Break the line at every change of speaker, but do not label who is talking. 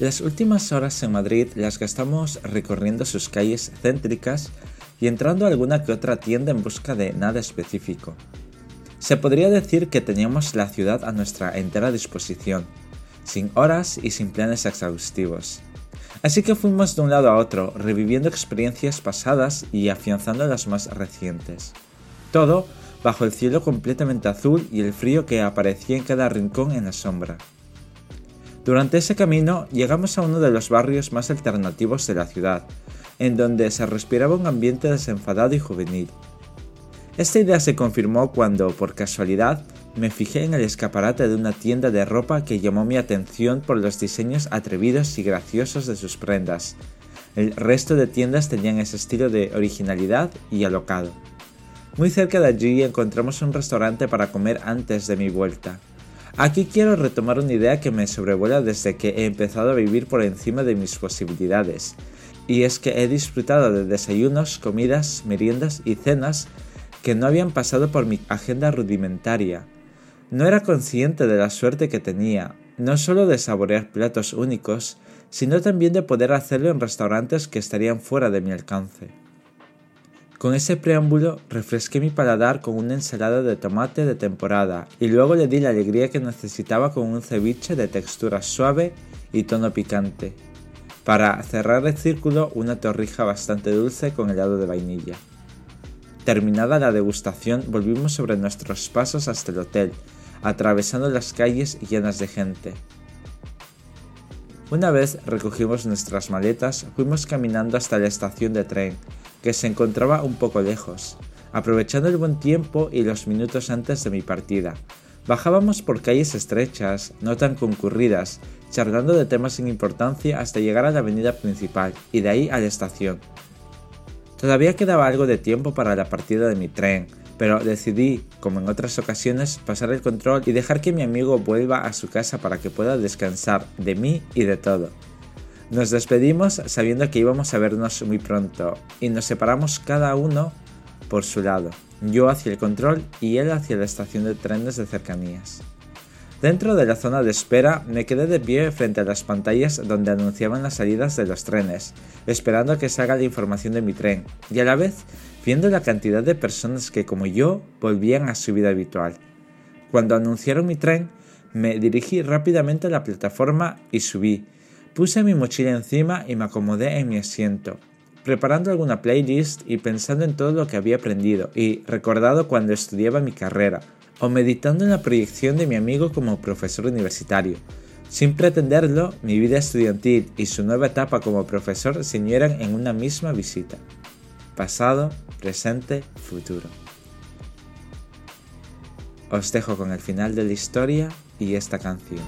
Las últimas horas en Madrid las gastamos recorriendo sus calles céntricas y entrando a alguna que otra tienda en busca de nada específico. Se podría decir que teníamos la ciudad a nuestra entera disposición, sin horas y sin planes exhaustivos. Así que fuimos de un lado a otro, reviviendo experiencias pasadas y afianzando las más recientes. Todo bajo el cielo completamente azul y el frío que aparecía en cada rincón en la sombra. Durante ese camino llegamos a uno de los barrios más alternativos de la ciudad, en donde se respiraba un ambiente desenfadado y juvenil. Esta idea se confirmó cuando, por casualidad, me fijé en el escaparate de una tienda de ropa que llamó mi atención por los diseños atrevidos y graciosos de sus prendas. El resto de tiendas tenían ese estilo de originalidad y alocado. Muy cerca de allí encontramos un restaurante para comer antes de mi vuelta. Aquí quiero retomar una idea que me sobrevuela desde que he empezado a vivir por encima de mis posibilidades, y es que he disfrutado de desayunos, comidas, meriendas y cenas que no habían pasado por mi agenda rudimentaria. No era consciente de la suerte que tenía, no solo de saborear platos únicos, sino también de poder hacerlo en restaurantes que estarían fuera de mi alcance. Con ese preámbulo refresqué mi paladar con una ensalada de tomate de temporada y luego le di la alegría que necesitaba con un ceviche de textura suave y tono picante. Para cerrar el círculo, una torrija bastante dulce con helado de vainilla. Terminada la degustación, volvimos sobre nuestros pasos hasta el hotel, atravesando las calles llenas de gente. Una vez recogimos nuestras maletas, fuimos caminando hasta la estación de tren, que se encontraba un poco lejos, aprovechando el buen tiempo y los minutos antes de mi partida. Bajábamos por calles estrechas, no tan concurridas, charlando de temas sin importancia hasta llegar a la avenida principal y de ahí a la estación. Todavía quedaba algo de tiempo para la partida de mi tren, pero decidí, como en otras ocasiones, pasar el control y dejar que mi amigo vuelva a su casa para que pueda descansar de mí y de todo. Nos despedimos sabiendo que íbamos a vernos muy pronto y nos separamos cada uno por su lado, yo hacia el control y él hacia la estación de trenes de cercanías. Dentro de la zona de espera me quedé de pie frente a las pantallas donde anunciaban las salidas de los trenes, esperando que salga la información de mi tren y a la vez viendo la cantidad de personas que como yo volvían a su vida habitual. Cuando anunciaron mi tren, me dirigí rápidamente a la plataforma y subí, Puse mi mochila encima y me acomodé en mi asiento, preparando alguna playlist y pensando en todo lo que había aprendido y recordado cuando estudiaba mi carrera, o meditando en la proyección de mi amigo como profesor universitario. Sin pretenderlo, mi vida estudiantil y su nueva etapa como profesor se unieran en una misma visita. Pasado, presente, futuro. Os dejo con el final de la historia y esta canción.